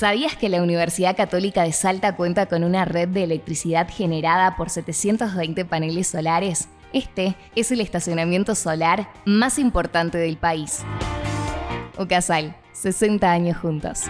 ¿Sabías que la Universidad Católica de Salta cuenta con una red de electricidad generada por 720 paneles solares? Este es el estacionamiento solar más importante del país. Ucasal, 60 años juntos.